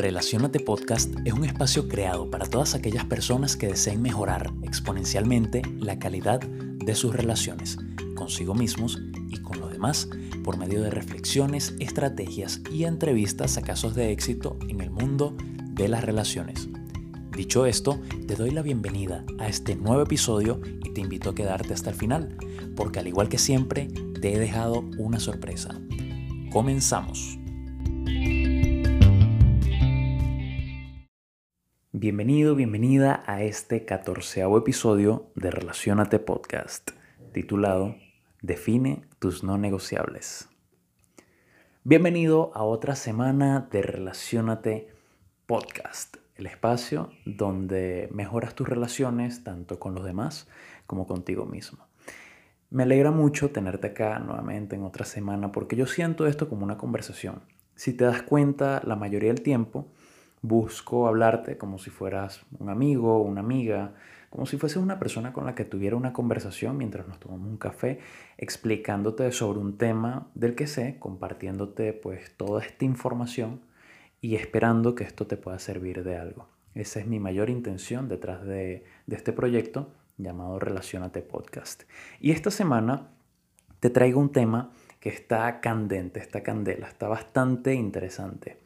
Relacionate Podcast es un espacio creado para todas aquellas personas que deseen mejorar exponencialmente la calidad de sus relaciones consigo mismos y con los demás por medio de reflexiones, estrategias y entrevistas a casos de éxito en el mundo de las relaciones. Dicho esto, te doy la bienvenida a este nuevo episodio y te invito a quedarte hasta el final, porque al igual que siempre, te he dejado una sorpresa. Comenzamos. Bienvenido, bienvenida a este catorceavo episodio de Relacionate Podcast, titulado Define tus no negociables. Bienvenido a otra semana de Relacionate Podcast, el espacio donde mejoras tus relaciones tanto con los demás como contigo mismo. Me alegra mucho tenerte acá nuevamente en otra semana porque yo siento esto como una conversación. Si te das cuenta, la mayoría del tiempo busco hablarte como si fueras un amigo, una amiga, como si fueses una persona con la que tuviera una conversación mientras nos tomamos un café, explicándote sobre un tema del que sé, compartiéndote pues toda esta información y esperando que esto te pueda servir de algo. Esa es mi mayor intención detrás de, de este proyecto llamado Relacionate Podcast. Y esta semana te traigo un tema que está candente, está candela, está bastante interesante.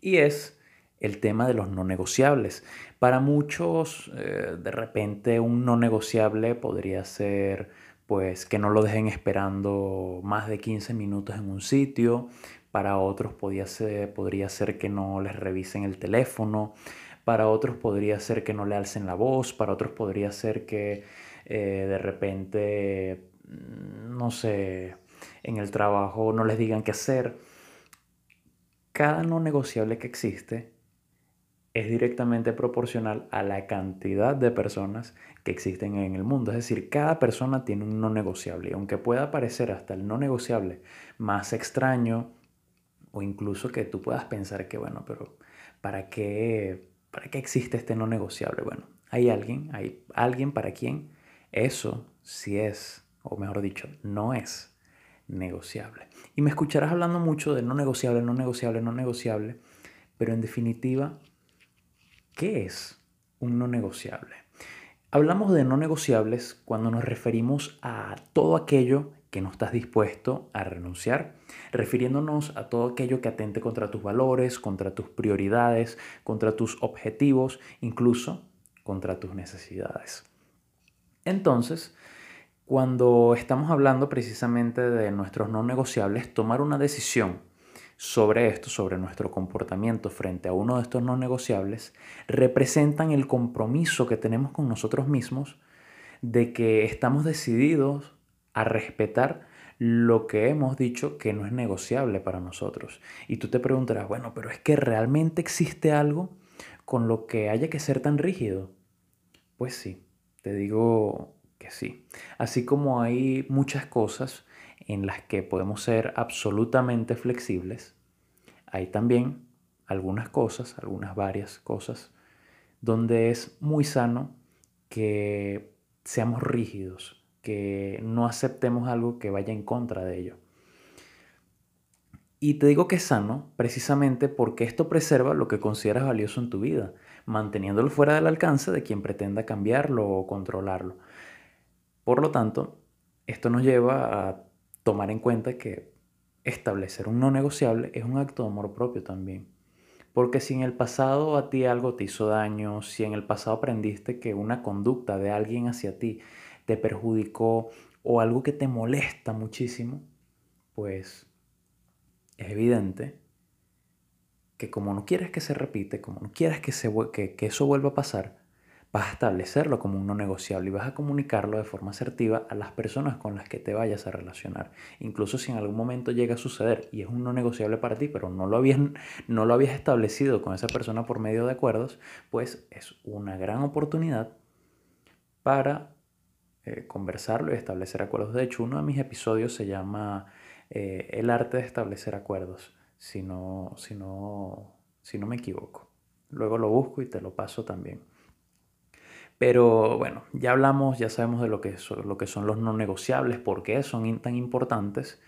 Y es el tema de los no negociables. Para muchos, eh, de repente, un no negociable podría ser pues que no lo dejen esperando más de 15 minutos en un sitio. Para otros podría ser, podría ser que no les revisen el teléfono. Para otros podría ser que no le alcen la voz. Para otros podría ser que eh, de repente, mm, no sé, en el trabajo no les digan qué hacer. Cada no negociable que existe es directamente proporcional a la cantidad de personas que existen en el mundo. Es decir, cada persona tiene un no negociable. Y aunque pueda parecer hasta el no negociable más extraño, o incluso que tú puedas pensar que, bueno, pero ¿para qué, para qué existe este no negociable? Bueno, hay alguien, hay alguien para quien eso sí es, o mejor dicho, no es negociable. Y me escucharás hablando mucho de no negociable, no negociable, no negociable, pero en definitiva ¿Qué es un no negociable? Hablamos de no negociables cuando nos referimos a todo aquello que no estás dispuesto a renunciar, refiriéndonos a todo aquello que atente contra tus valores, contra tus prioridades, contra tus objetivos, incluso contra tus necesidades. Entonces, cuando estamos hablando precisamente de nuestros no negociables, tomar una decisión sobre esto, sobre nuestro comportamiento frente a uno de estos no negociables, representan el compromiso que tenemos con nosotros mismos de que estamos decididos a respetar lo que hemos dicho que no es negociable para nosotros. Y tú te preguntarás, bueno, pero es que realmente existe algo con lo que haya que ser tan rígido. Pues sí, te digo que sí. Así como hay muchas cosas en las que podemos ser absolutamente flexibles, hay también algunas cosas, algunas varias cosas, donde es muy sano que seamos rígidos, que no aceptemos algo que vaya en contra de ello. Y te digo que es sano precisamente porque esto preserva lo que consideras valioso en tu vida, manteniéndolo fuera del alcance de quien pretenda cambiarlo o controlarlo. Por lo tanto, esto nos lleva a tomar en cuenta que establecer un no negociable es un acto de amor propio también. Porque si en el pasado a ti algo te hizo daño, si en el pasado aprendiste que una conducta de alguien hacia ti te perjudicó o algo que te molesta muchísimo, pues es evidente que como no quieres que se repite, como no quieres que, se, que, que eso vuelva a pasar, vas a establecerlo como un no negociable y vas a comunicarlo de forma asertiva a las personas con las que te vayas a relacionar. Incluso si en algún momento llega a suceder y es un no negociable para ti, pero no lo habías, no lo habías establecido con esa persona por medio de acuerdos, pues es una gran oportunidad para eh, conversarlo y establecer acuerdos. De hecho, uno de mis episodios se llama eh, El arte de establecer acuerdos, si no, si, no, si no me equivoco. Luego lo busco y te lo paso también. Pero bueno, ya hablamos, ya sabemos de lo que, son, lo que son los no negociables, por qué son tan importantes.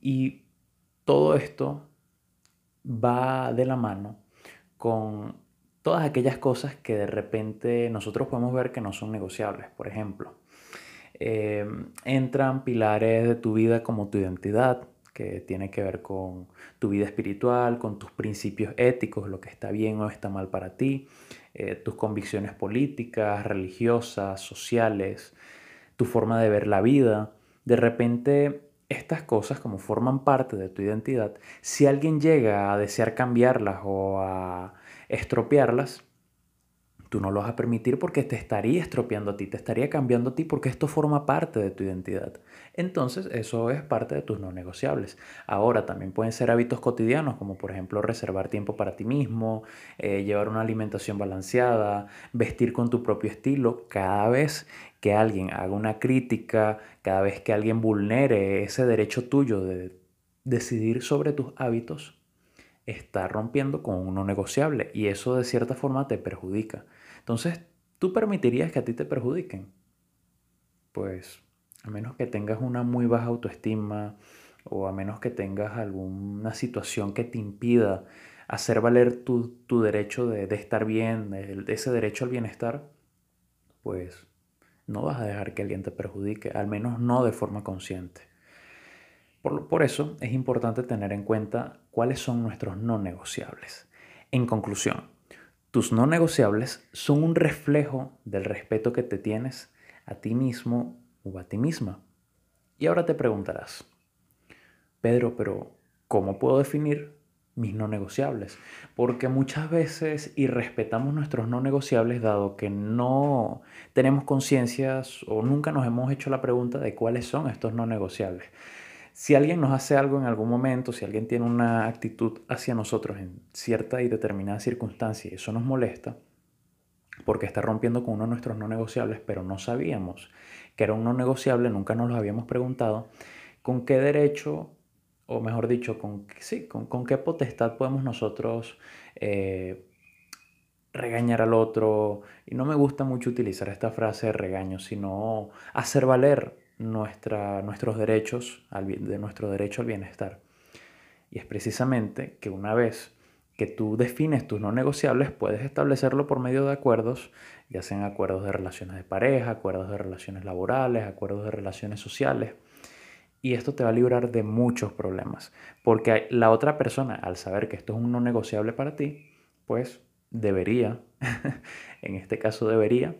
Y todo esto va de la mano con todas aquellas cosas que de repente nosotros podemos ver que no son negociables. Por ejemplo, eh, entran pilares de tu vida como tu identidad, que tiene que ver con tu vida espiritual, con tus principios éticos, lo que está bien o está mal para ti, eh, tus convicciones políticas, religiosas, sociales, tu forma de ver la vida. De repente, estas cosas, como forman parte de tu identidad, si alguien llega a desear cambiarlas o a estropearlas, tú no lo vas a permitir porque te estaría estropeando a ti, te estaría cambiando a ti porque esto forma parte de tu identidad. Entonces eso es parte de tus no negociables. Ahora también pueden ser hábitos cotidianos como por ejemplo reservar tiempo para ti mismo, eh, llevar una alimentación balanceada, vestir con tu propio estilo. Cada vez que alguien haga una crítica, cada vez que alguien vulnere ese derecho tuyo de decidir sobre tus hábitos, está rompiendo con un no negociable y eso de cierta forma te perjudica. Entonces, ¿tú permitirías que a ti te perjudiquen? Pues a menos que tengas una muy baja autoestima o a menos que tengas alguna situación que te impida hacer valer tu, derecho de, estar bien, de, ese derecho al bienestar, pues no vas a dejar que alguien te perjudique, al menos no de forma consciente. Por, por, eso es importante tener en cuenta cuáles son nuestros no negociables. En conclusión, tus no negociables son un reflejo del respeto que te tienes a ti mismo o a ti misma. Y ahora te preguntarás, Pedro, pero ¿cómo puedo definir mis no negociables? Porque muchas veces irrespetamos nuestros no negociables dado que no tenemos conciencias o nunca nos hemos hecho la pregunta de cuáles son estos no negociables. Si alguien nos hace algo en algún momento, si alguien tiene una actitud hacia nosotros en cierta y determinada circunstancia y eso nos molesta, porque está rompiendo con uno de nuestros no negociables, pero no sabíamos que era un no negociable, nunca nos lo habíamos preguntado, ¿con qué derecho, o mejor dicho, con, sí, con, qué potestad podemos nosotros eh, regañar al otro? Y no me gusta mucho utilizar esta frase de regaño, sino hacer valer nuestra, nuestros derechos, de nuestro derecho al bienestar. Y es precisamente que una vez que tú defines tus no negociables, puedes establecerlo por medio de acuerdos, ya sean acuerdos de relaciones de pareja, acuerdos de relaciones laborales, acuerdos de relaciones sociales. Y esto te va a librar de muchos problemas, porque la otra persona, al saber que esto es un no negociable para ti, pues debería, en este caso debería,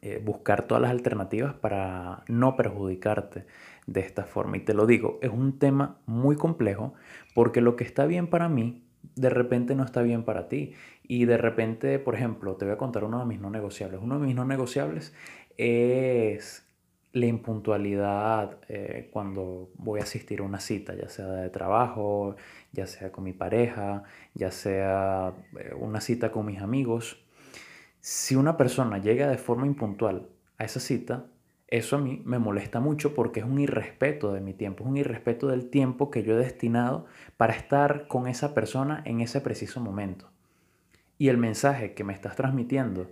eh, buscar todas las alternativas para no perjudicarte de esta forma. Y te lo digo, es un tema muy complejo porque lo que está bien para mí, de repente no está bien para ti. Y de repente, por ejemplo, te voy a contar uno de mis no negociables. Uno de mis no negociables es la impuntualidad eh, cuando voy a asistir a una cita, ya sea de trabajo, ya sea con mi pareja, ya sea eh, una cita con mis amigos. Si una persona llega de forma impuntual a esa cita, eso a mí me molesta mucho porque es un irrespeto de mi tiempo, es un irrespeto del tiempo que yo he destinado para estar con esa persona en ese preciso momento. Y el mensaje que me estás transmitiendo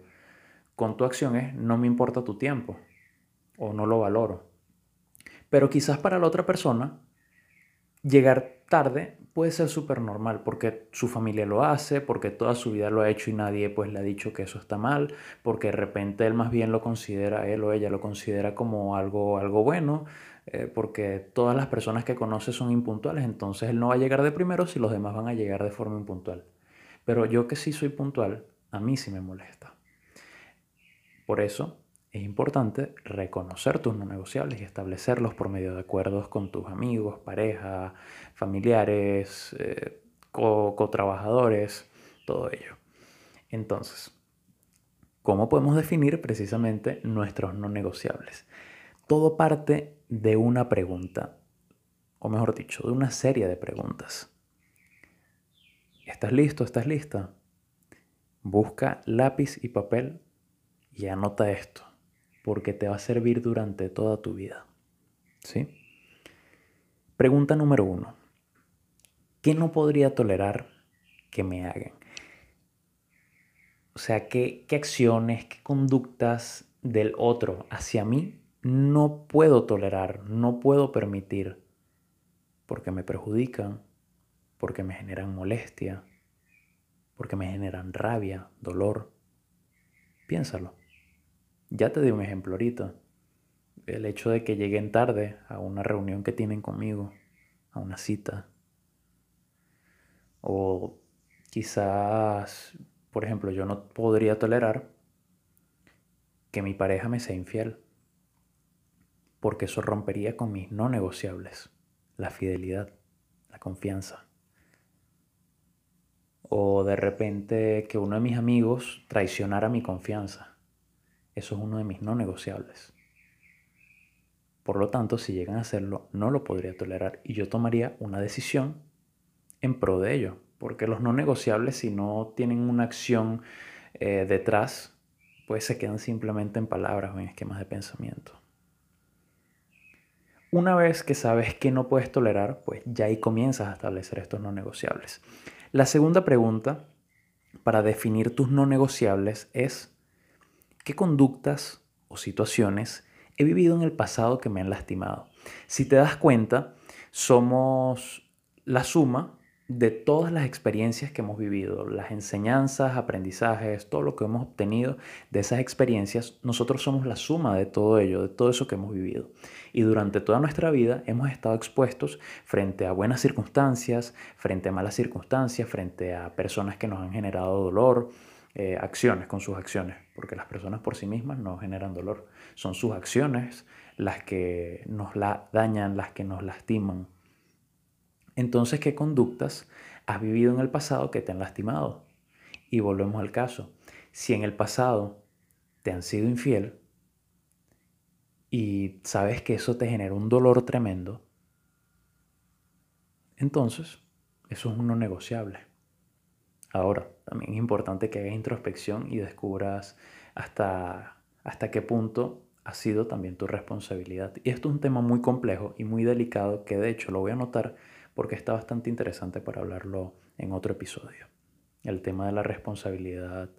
con tu acción es no me importa tu tiempo o no lo valoro. Pero quizás para la otra persona llegar tarde puede ser súper normal porque su familia lo hace, porque toda su vida lo ha hecho y nadie pues le ha dicho que eso está mal, porque de repente él más bien lo considera, él o ella lo considera como algo, algo bueno, eh, porque todas las personas que conoce son impuntuales, entonces él no va a llegar de primero si los demás van a llegar de forma impuntual. Pero yo que sí soy puntual, a mí sí me molesta. Por eso es importante reconocer tus no negociables y establecerlos por medio de acuerdos con tus amigos, pareja, familiares, eh, co-trabajadores, todo ello. Entonces, ¿cómo podemos definir precisamente nuestros no negociables? Todo parte de una pregunta, o mejor dicho, de una serie de preguntas. ¿Estás listo? ¿Estás lista? Busca lápiz y papel y anota esto porque te va a servir durante toda tu vida. ¿Sí? Pregunta número uno. ¿Qué no podría tolerar que me hagan? O sea, ¿qué, acciones, qué conductas del otro hacia mí no puedo tolerar, no puedo permitir porque me perjudican, porque me generan molestia, porque me generan rabia, dolor. Piénsalo. Ya te di un ejemplo ahorita. El hecho de que lleguen tarde a una reunión que tienen conmigo, a una cita. O quizás, por ejemplo, yo no podría tolerar que mi pareja me sea infiel, porque eso rompería con mis no negociables, la fidelidad, la confianza. O de repente que uno de mis amigos traicionara mi confianza. Eso es uno de mis no negociables. Por lo tanto, si llegan a hacerlo, no lo podría tolerar y yo tomaría una decisión en pro de ello. Porque los no negociables, si no tienen una acción eh, detrás, pues se quedan simplemente en palabras o en esquemas de pensamiento. Una vez que sabes que no puedes tolerar, pues ya ahí comienzas a establecer estos no negociables. La segunda pregunta para definir tus no negociables es, ¿qué conductas o situaciones he vivido en el pasado que me han lastimado? Si te das cuenta, somos la suma de todas las experiencias que hemos vivido, las enseñanzas, aprendizajes, todo lo que hemos obtenido de esas experiencias, nosotros somos la suma de todo ello, de todo eso que hemos vivido. Y durante toda nuestra vida hemos estado expuestos frente a buenas circunstancias, frente a malas circunstancias, frente a personas que nos han generado dolor, eh, acciones con sus acciones, porque las personas por sí mismas no generan dolor, son sus acciones las que nos la dañan, las que nos lastiman entonces, ¿qué conductas has vivido en el pasado que te han lastimado? Y volvemos al caso. Si en el pasado te han sido infiel y sabes que eso te genera un dolor tremendo, entonces eso es uno negociable. Ahora, también es importante que hagas introspección y descubras hasta, hasta qué punto ha sido también tu responsabilidad. Y esto es un tema muy complejo y muy delicado que de hecho lo voy a anotar porque está bastante interesante para hablarlo en otro episodio. El tema de la responsabilidad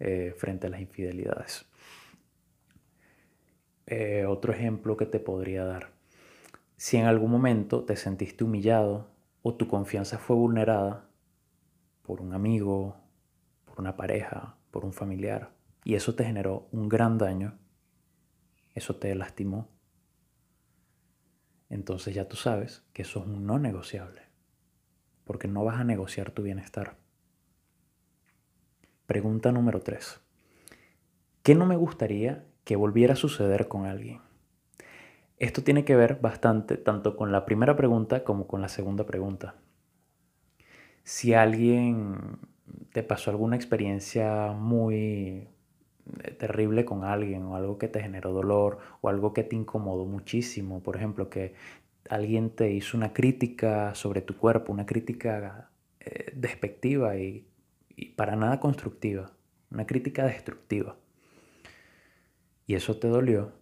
eh, frente a las infidelidades. Eh, otro ejemplo que te podría dar. Si en algún momento te sentiste humillado o tu confianza fue vulnerada por un amigo, por una pareja, por un familiar, y eso te generó un gran daño, eso te lastimó, entonces ya tú sabes que eso es un no negociable, porque no vas a negociar tu bienestar. Pregunta número 3. ¿Qué no me gustaría que volviera a suceder con alguien? Esto tiene que ver bastante tanto con la primera pregunta como con la segunda pregunta. Si alguien te pasó alguna experiencia muy eh, terrible con alguien o algo que te generó dolor o algo que te incomodó muchísimo. Por ejemplo, que alguien te hizo una crítica sobre tu cuerpo, una crítica eh, despectiva y, y para nada constructiva, una crítica destructiva. Y eso te dolió.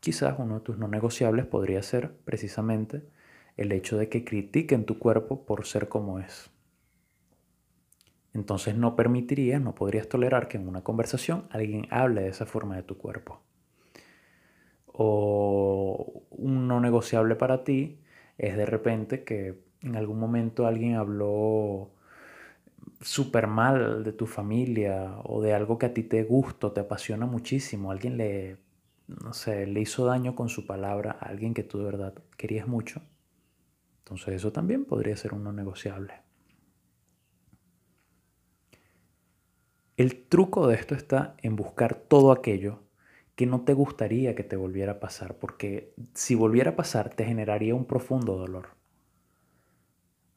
Quizás uno de tus no negociables podría ser precisamente el hecho de que critiquen tu cuerpo por ser como es. Entonces no permitirías, no podrías tolerar que en una conversación alguien hable de esa forma de tu cuerpo. O un no negociable para ti es de repente que en algún momento alguien habló súper mal de tu familia o de algo que a ti te gusta, te apasiona muchísimo. Alguien le, no sé, le hizo daño con su palabra a alguien que tú de verdad querías mucho. Entonces eso también podría ser un no negociable. El truco de esto está en buscar todo aquello que no te gustaría que te volviera a pasar, porque si volviera a pasar te generaría un profundo dolor.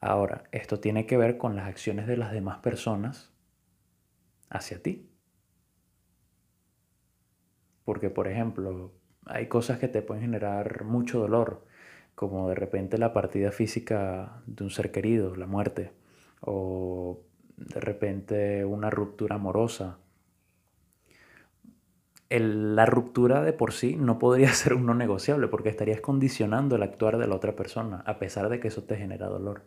Ahora, esto tiene que ver con las acciones de las demás personas hacia ti. Porque, por ejemplo, hay cosas que te pueden generar mucho dolor, como de repente la partida física de un ser querido, la muerte, o de repente una ruptura amorosa. la ruptura de por sí no podría ser un no negociable porque estarías condicionando el actuar de la otra persona, a pesar de que eso te genera dolor.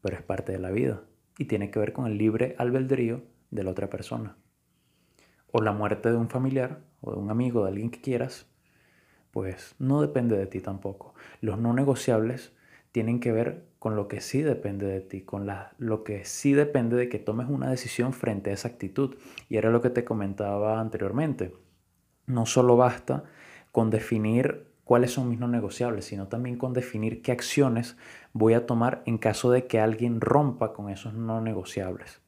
Pero es parte de la vida y tiene que ver con el libre albedrío de la otra persona. O la muerte de un familiar o de un amigo, de alguien que quieras, pues no depende de ti tampoco. Los no negociables tienen que ver con lo que sí depende de ti, con la, lo que sí depende de que tomes una decisión frente a esa actitud. Y era lo que te comentaba anteriormente. No solo basta con definir cuáles son mis no negociables, sino también con definir qué acciones voy a tomar en caso de que alguien rompa con esos no negociables.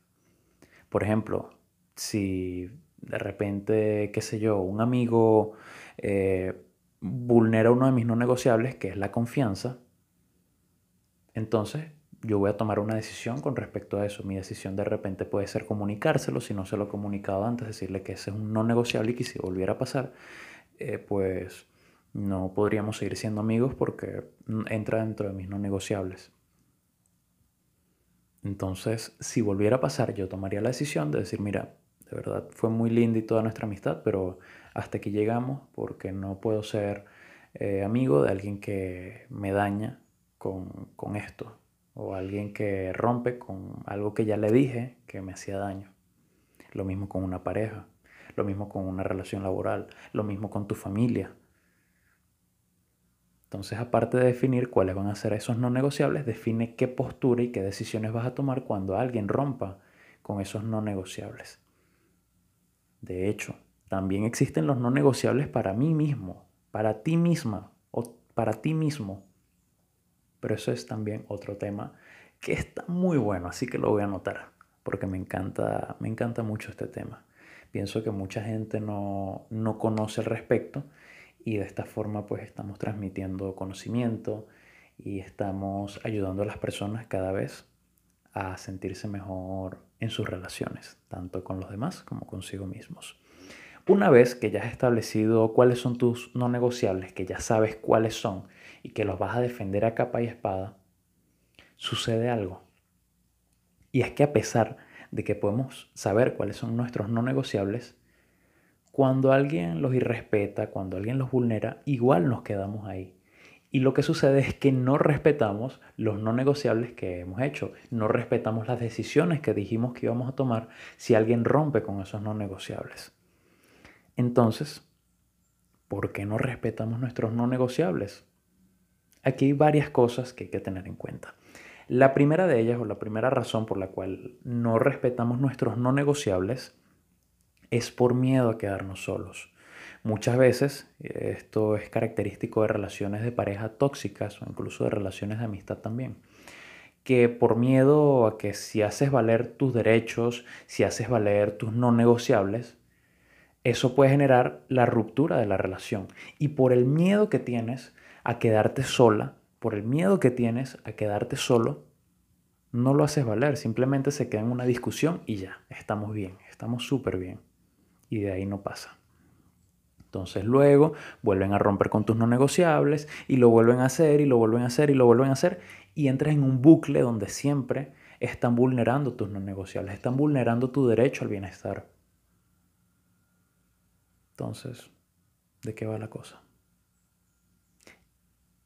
Por ejemplo, si de repente, qué sé yo, un amigo eh, vulnera uno de mis no negociables, que es la confianza, entonces yo voy a tomar una decisión con respecto a eso. Mi decisión de repente puede ser comunicárselo, si no se lo he comunicado antes, decirle que ese es un no negociable y que si volviera a pasar, eh, pues no podríamos seguir siendo amigos porque entra dentro de mis no negociables. Entonces, si volviera a pasar, yo tomaría la decisión de decir, mira, de verdad fue muy linda y toda nuestra amistad, pero hasta aquí llegamos porque no puedo ser eh, amigo de alguien que me daña con, esto o alguien que rompe con algo que ya le dije que me hacía daño. Lo mismo con una pareja, lo mismo con una relación laboral, lo mismo con tu familia entonces, aparte de definir cuáles van a ser esos no negociables, define qué postura y qué decisiones vas a tomar cuando alguien rompa con esos no negociables. De hecho, también existen los no negociables para mí mismo, para ti misma o para ti mismo. Pero eso es también otro tema que está muy bueno, así que lo voy a anotar porque me encanta, me encanta mucho este tema. Pienso que mucha gente no, no conoce al respecto y de esta forma pues estamos transmitiendo conocimiento y estamos ayudando a las personas cada vez a sentirse mejor en sus relaciones, tanto con los demás como consigo mismos. Una vez que ya has establecido cuáles son tus no negociables, que ya sabes cuáles son y que los vas a defender a capa y espada, sucede algo. Y es que a pesar de que podemos saber cuáles son nuestros no negociables, cuando alguien los irrespeta, cuando alguien los vulnera, igual nos quedamos ahí. Y lo que sucede es que no respetamos los no negociables que hemos hecho, no respetamos las decisiones que dijimos que íbamos a tomar si alguien rompe con esos no negociables. Entonces, ¿por qué no respetamos nuestros no negociables? Aquí hay varias cosas que hay que tener en cuenta. La primera de ellas, o la primera razón por la cual no respetamos nuestros no negociables, es por miedo a quedarnos solos. Muchas veces esto es característico de relaciones de pareja tóxicas o incluso de relaciones de amistad también. Que por miedo a que si haces valer tus derechos, si haces valer tus no negociables, eso puede generar la ruptura de la relación. Y por el miedo que tienes a quedarte sola, por el miedo que tienes a quedarte solo, no lo haces valer, simplemente se queda en una discusión y ya, estamos bien, estamos súper bien y de ahí no pasa. Entonces luego vuelven a romper con tus no negociables y lo vuelven a hacer y lo vuelven a hacer y lo vuelven a hacer y entras en un bucle donde siempre están vulnerando tus no negociables, están vulnerando tu derecho al bienestar. Entonces, ¿de qué va la cosa?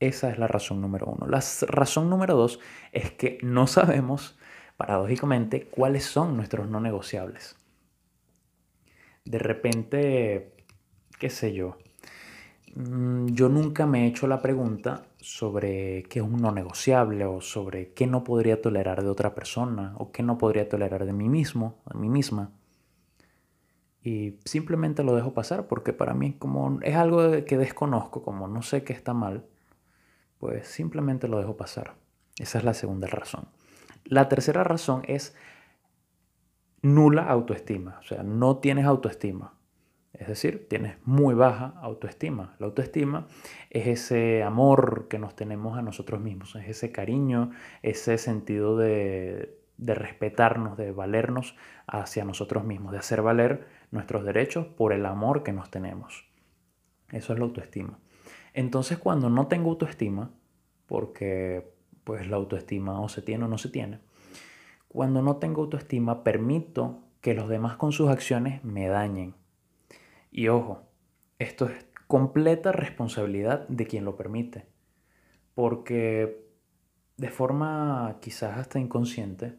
Esa es la razón número uno. La razón número dos es que no sabemos, paradójicamente, cuáles son nuestros no negociables de repente, qué sé yo, mm, yo nunca me he hecho la pregunta sobre qué es un no negociable o sobre qué no podría tolerar de otra persona o qué no podría tolerar de mí mismo, de mí misma. Y simplemente lo dejo pasar porque para mí es algo que desconozco, como no sé qué está mal, pues simplemente lo dejo pasar. Esa es la segunda razón. La tercera razón es nula autoestima, o sea, no tienes autoestima. Es decir, tienes muy baja autoestima. La autoestima es ese amor que nos tenemos a nosotros mismos, es ese cariño, ese sentido de, de respetarnos, de valernos hacia nosotros mismos, de hacer valer nuestros derechos por el amor que nos tenemos. Eso es la autoestima. Entonces, cuando no tengo autoestima, porque pues la autoestima o se tiene o no se tiene, cuando no tengo autoestima, permito que los demás con sus acciones me dañen. Y ojo, esto es completa responsabilidad de quien lo permite. Porque de forma quizás hasta inconsciente,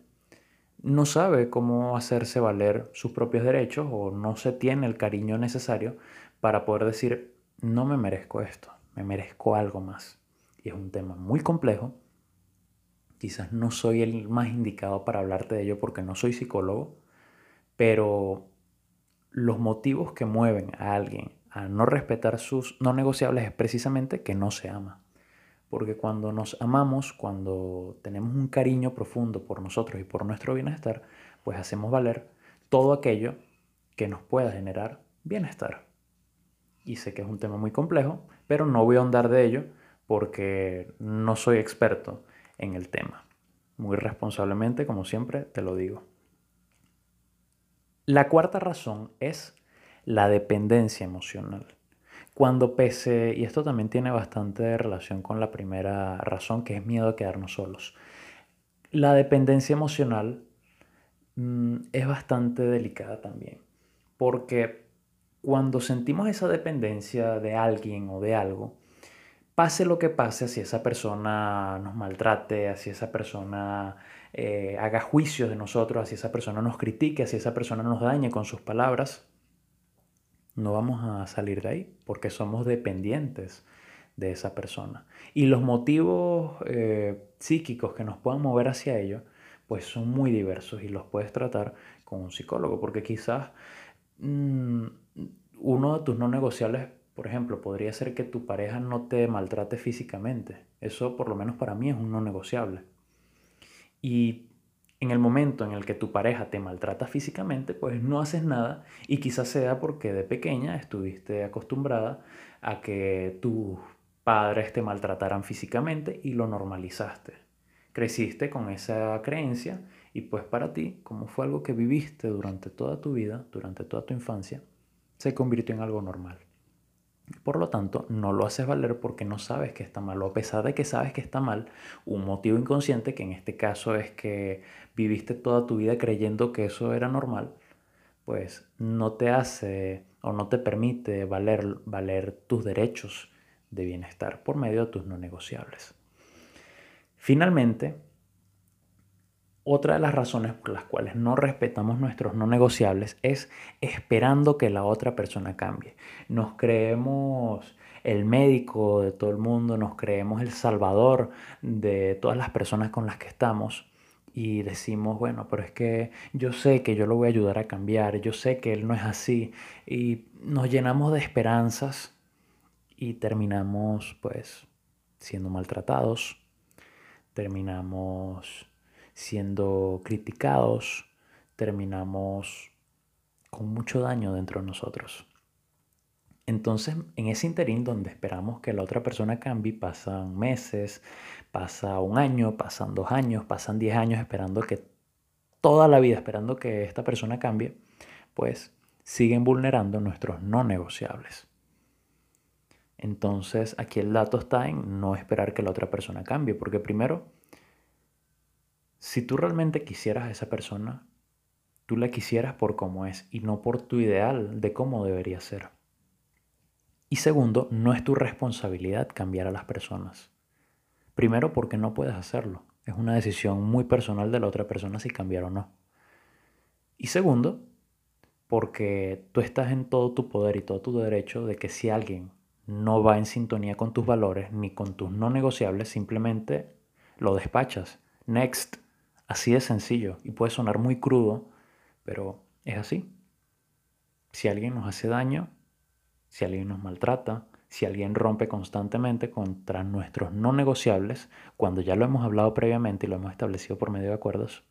no sabe cómo hacerse valer sus propios derechos o no se tiene el cariño necesario para poder decir, no me merezco esto, me merezco algo más. Y es un tema muy complejo Quizás no soy el más indicado para hablarte de ello porque no soy psicólogo, pero los motivos que mueven a alguien a no respetar sus no negociables es precisamente que no se ama. Porque cuando nos amamos, cuando tenemos un cariño profundo por nosotros y por nuestro bienestar, pues hacemos valer todo aquello que nos pueda generar bienestar. Y sé que es un tema muy complejo, pero no voy a ahondar de ello porque no soy experto en el tema. Muy responsablemente, como siempre, te lo digo. La cuarta razón es la dependencia emocional. Cuando pese, y esto también tiene bastante relación con la primera razón, que es miedo a quedarnos solos. La dependencia emocional mm, es bastante delicada también, porque cuando sentimos esa dependencia de alguien o de algo, pase lo que pase, si esa persona nos maltrate, si esa persona eh, haga juicios de nosotros, si esa persona nos critique, si esa persona nos dañe con sus palabras, no vamos a salir de ahí porque somos dependientes de esa persona. Y los motivos eh, psíquicos que nos puedan mover hacia ello, pues son muy diversos y los puedes tratar con un psicólogo, porque quizás mm, uno de tus no negociables, por ejemplo, podría ser que tu pareja no te maltrate físicamente. Eso por lo menos para mí es un no negociable. Y en el momento en el que tu pareja te maltrata físicamente, pues no haces nada y quizás sea porque de pequeña estuviste acostumbrada a que tus padres te maltrataran físicamente y lo normalizaste. Creciste con esa creencia y pues para ti, como fue algo que viviste durante toda tu vida, durante toda tu infancia, se convirtió en algo normal. Por lo tanto, no lo haces valer porque no sabes que está mal, o a pesar de que sabes que está mal, un motivo inconsciente, que en este caso es que viviste toda tu vida creyendo que eso era normal, pues no te hace o no te permite valer, valer tus derechos de bienestar por medio de tus no negociables. Finalmente, otra de las razones por las cuales no respetamos nuestros no negociables es esperando que la otra persona cambie. Nos creemos el médico de todo el mundo, nos creemos el salvador de todas las personas con las que estamos y decimos, bueno, pero es que yo sé que yo lo voy a ayudar a cambiar, yo sé que él no es así y nos llenamos de esperanzas y terminamos pues siendo maltratados, terminamos siendo criticados, terminamos con mucho daño dentro de nosotros. Entonces, en ese interín donde esperamos que la otra persona cambie, pasan meses, pasa un año, pasan dos años, pasan diez años esperando que toda la vida, esperando que esta persona cambie, pues siguen vulnerando nuestros no negociables. Entonces, aquí el dato está en no esperar que la otra persona cambie, porque primero, si tú realmente quisieras a esa persona, tú la quisieras por cómo es y no por tu ideal de cómo debería ser. Y segundo, no es tu responsabilidad cambiar a las personas. Primero porque no puedes hacerlo. Es una decisión muy personal de la otra persona si cambiar o no. Y segundo, porque tú estás en todo tu poder y todo tu derecho de que si alguien no va en sintonía con tus valores ni con tus no negociables, simplemente lo despachas. Next. Así de sencillo y puede sonar muy crudo, pero es así. Si alguien nos hace daño, si alguien nos maltrata, si alguien rompe constantemente contra nuestros no negociables, cuando ya lo hemos hablado previamente y lo hemos establecido por medio de acuerdos,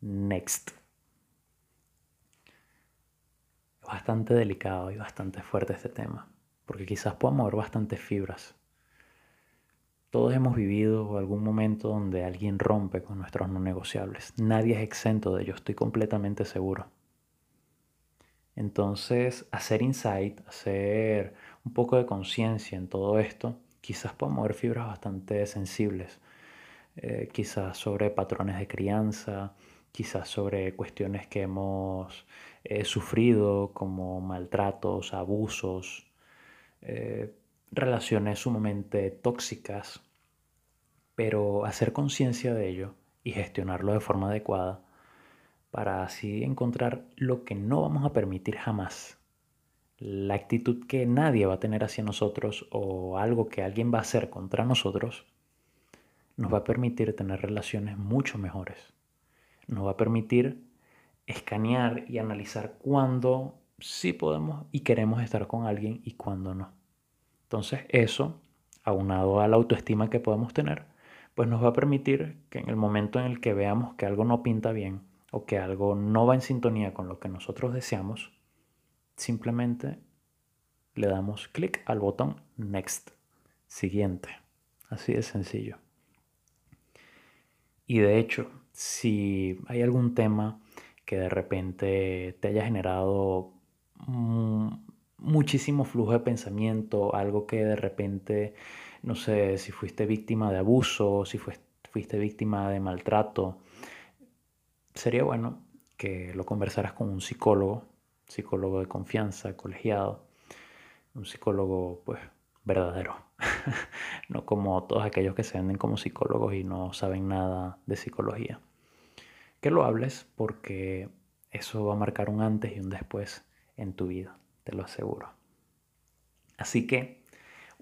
next. Bastante delicado y bastante fuerte este tema, porque quizás pueda mover bastantes fibras. Todos hemos vivido algún momento donde alguien rompe con nuestros no negociables. Nadie es exento de ello, estoy completamente seguro. Entonces, hacer insight, hacer un poco de conciencia en todo esto, quizás pueda mover fibras bastante sensibles. Eh, quizás sobre patrones de crianza, quizás sobre cuestiones que hemos eh, sufrido como maltratos, abusos, eh, relaciones sumamente tóxicas, pero hacer conciencia de ello y gestionarlo de forma adecuada para así encontrar lo que no vamos a permitir jamás, la actitud que nadie va a tener hacia nosotros o algo que alguien va a hacer contra nosotros, nos va a permitir tener relaciones mucho mejores. Nos va a permitir escanear y analizar cuándo sí podemos y queremos estar con alguien y cuándo no. Entonces eso, aunado a la autoestima que podemos tener, pues nos va a permitir que en el momento en el que veamos que algo no pinta bien o que algo no va en sintonía con lo que nosotros deseamos, simplemente le damos clic al botón Next, siguiente. Así de sencillo. Y de hecho, si hay algún tema que de repente te haya generado muchísimo flujo de pensamiento, algo que de repente, no sé, si fuiste víctima de abuso, si fuiste víctima de maltrato, sería bueno que lo conversaras con un psicólogo, psicólogo de confianza, colegiado, un psicólogo pues verdadero, no como todos aquellos que se venden como psicólogos y no saben nada de psicología. Que lo hables porque eso va a marcar un antes y un después en tu vida, te lo aseguro. Así que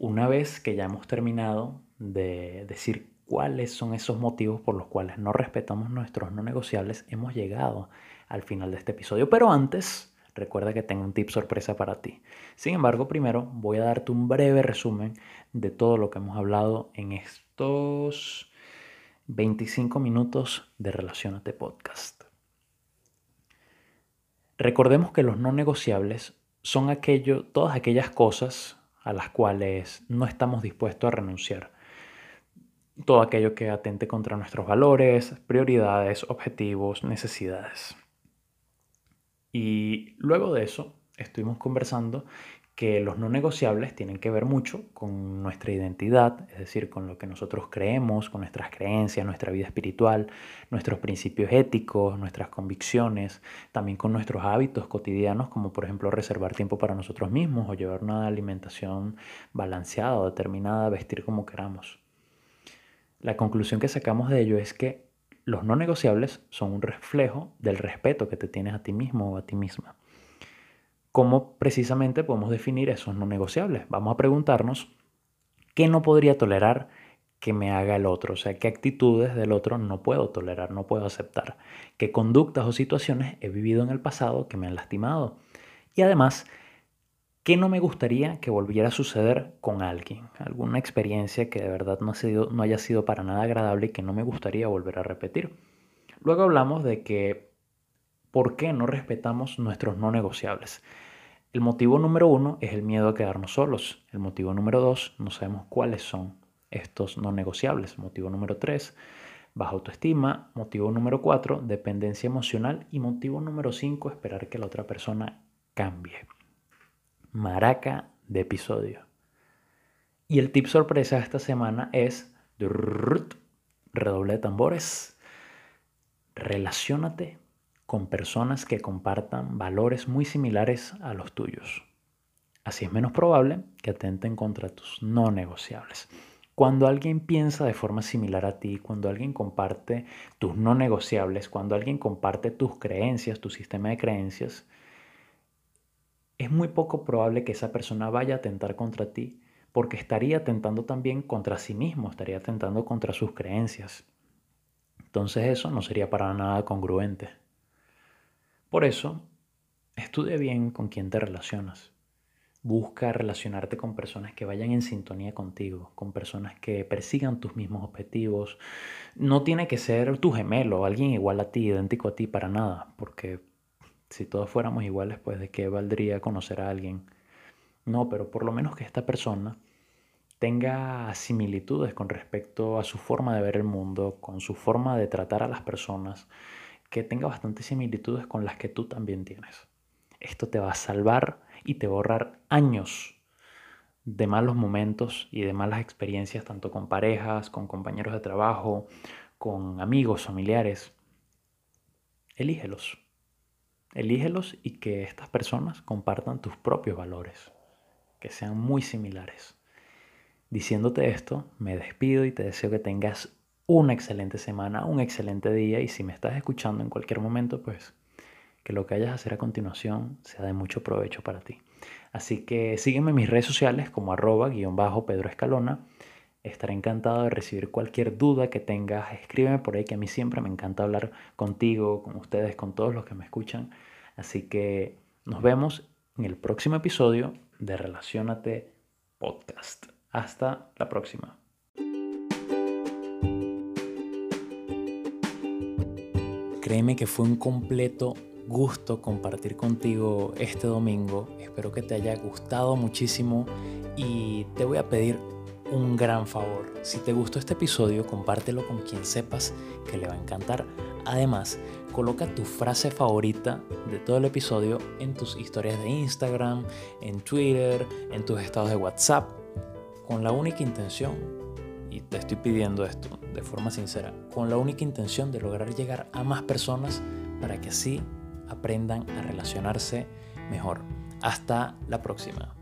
una vez que ya hemos terminado de decir cuáles son esos motivos por los cuales no respetamos nuestros no negociables, hemos llegado al final de este episodio. Pero antes, recuerda que tengo un tip sorpresa para ti. Sin embargo, primero voy a darte un breve resumen de todo lo que hemos hablado en estos 25 minutos de Relacionate Podcast. Recordemos que los no negociables son aquello, todas aquellas cosas a las cuales no estamos dispuestos a renunciar. Todo aquello que atente contra nuestros valores, prioridades, objetivos, necesidades. Y luego de eso, estuvimos conversando que los no negociables tienen que ver mucho con nuestra identidad, es decir, con lo que nosotros creemos, con nuestras creencias, nuestra vida espiritual, nuestros principios éticos, nuestras convicciones, también con nuestros hábitos cotidianos, como por ejemplo reservar tiempo para nosotros mismos o llevar una alimentación balanceada o determinada, vestir como queramos. La conclusión que sacamos de ello es que los no negociables son un reflejo del respeto que te tienes a ti mismo o a ti misma. ¿Cómo precisamente podemos definir esos no negociables? Vamos a preguntarnos qué no podría tolerar que me haga el otro, o sea, qué actitudes del otro no puedo tolerar, no puedo aceptar, qué conductas o situaciones he vivido en el pasado que me han lastimado. Y además, ¿qué no me gustaría que volviera a suceder con alguien? Alguna experiencia que de verdad no, no haya sido para nada agradable y que no me gustaría volver a repetir. Luego hablamos de que ¿Por qué no respetamos nuestros no negociables? El motivo número uno es el miedo a quedarnos solos. El motivo número dos, no sabemos cuáles son estos no negociables. Motivo número tres, baja autoestima. Motivo número cuatro, dependencia emocional. Y motivo número cinco, esperar que la otra persona cambie. Maraca de episodio. Y el tip sorpresa esta semana es redoble de tambores. Relaciónate con personas que compartan valores muy similares a los tuyos. Así es menos probable que atenten contra tus no negociables. Cuando alguien piensa de forma similar a ti, cuando alguien comparte tus no negociables, cuando alguien comparte tus creencias, tu sistema de creencias, es muy poco probable que esa persona vaya a atentar contra ti porque estaría atentando también contra sí mismo, estaría atentando contra sus creencias. Entonces eso no sería para nada congruente. Por eso, estudia bien con quién te relacionas. Busca relacionarte con personas que vayan en sintonía contigo, con personas que persigan tus mismos objetivos. No tiene que ser tu gemelo, alguien igual a ti, idéntico a ti, para nada, porque si todos fuéramos iguales, pues de qué valdría conocer a alguien. No, pero por lo menos que esta persona tenga similitudes con respecto a su forma de ver el mundo, con su forma de tratar a las personas, que tenga bastantes similitudes con las que tú también tienes. Esto te va a salvar y te va a ahorrar años de malos momentos y de malas experiencias, tanto con parejas, con compañeros de trabajo, con amigos, familiares. Elígelos. Elígelos y que estas personas compartan tus propios valores, que sean muy similares. Diciéndote esto, me despido y te deseo que tengas una excelente semana, un excelente día y si me estás escuchando en cualquier momento, pues que lo que hayas hacer a continuación sea de mucho provecho para ti. Así que sígueme en mis redes sociales como arroba guion bajo Pedro Escalona Estaré encantado de recibir cualquier duda que tengas. Escríbeme por ahí que a mí siempre me encanta hablar contigo, con ustedes, con todos los que me escuchan. Así que nos vemos en el próximo episodio de Relacionate Podcast. Hasta la próxima. Créeme que fue un completo gusto compartir contigo este domingo. Espero que te haya gustado muchísimo y te voy a pedir un gran favor. Si te gustó este episodio, compártelo con quien sepas que le va a encantar. Además, coloca tu frase favorita de todo el episodio en tus historias de Instagram, en Twitter, en tus estados de WhatsApp, con la única intención, y te estoy pidiendo esto de forma sincera, con la única intención de lograr llegar a más personas para que así aprendan a relacionarse mejor. Hasta la próxima.